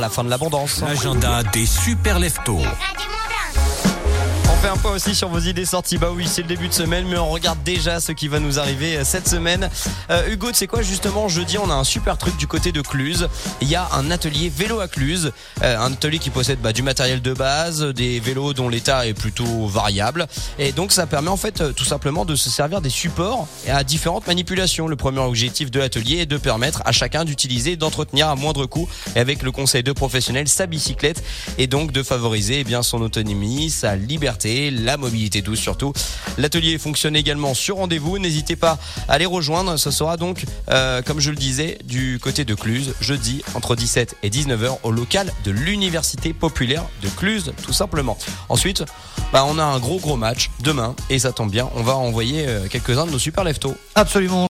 la fin de l'abondance. L'agenda des super leftos. Fait un point aussi sur vos idées sorties. Bah oui, c'est le début de semaine, mais on regarde déjà ce qui va nous arriver euh, cette semaine. Euh, Hugo, c'est quoi justement Jeudi, on a un super truc du côté de Cluse. Il y a un atelier vélo à Cluse, euh, un atelier qui possède bah, du matériel de base, des vélos dont l'état est plutôt variable, et donc ça permet en fait euh, tout simplement de se servir des supports à différentes manipulations. Le premier objectif de l'atelier est de permettre à chacun d'utiliser, et d'entretenir à moindre coût, et avec le conseil de professionnels, sa bicyclette, et donc de favoriser eh bien son autonomie, sa liberté la mobilité douce surtout. L'atelier fonctionne également sur rendez-vous. N'hésitez pas à les rejoindre. Ce sera donc, euh, comme je le disais, du côté de Cluse, jeudi entre 17 et 19h au local de l'Université populaire de Cluse, tout simplement. Ensuite, bah, on a un gros gros match demain et ça tombe bien. On va envoyer euh, quelques-uns de nos super leftos. Absolument.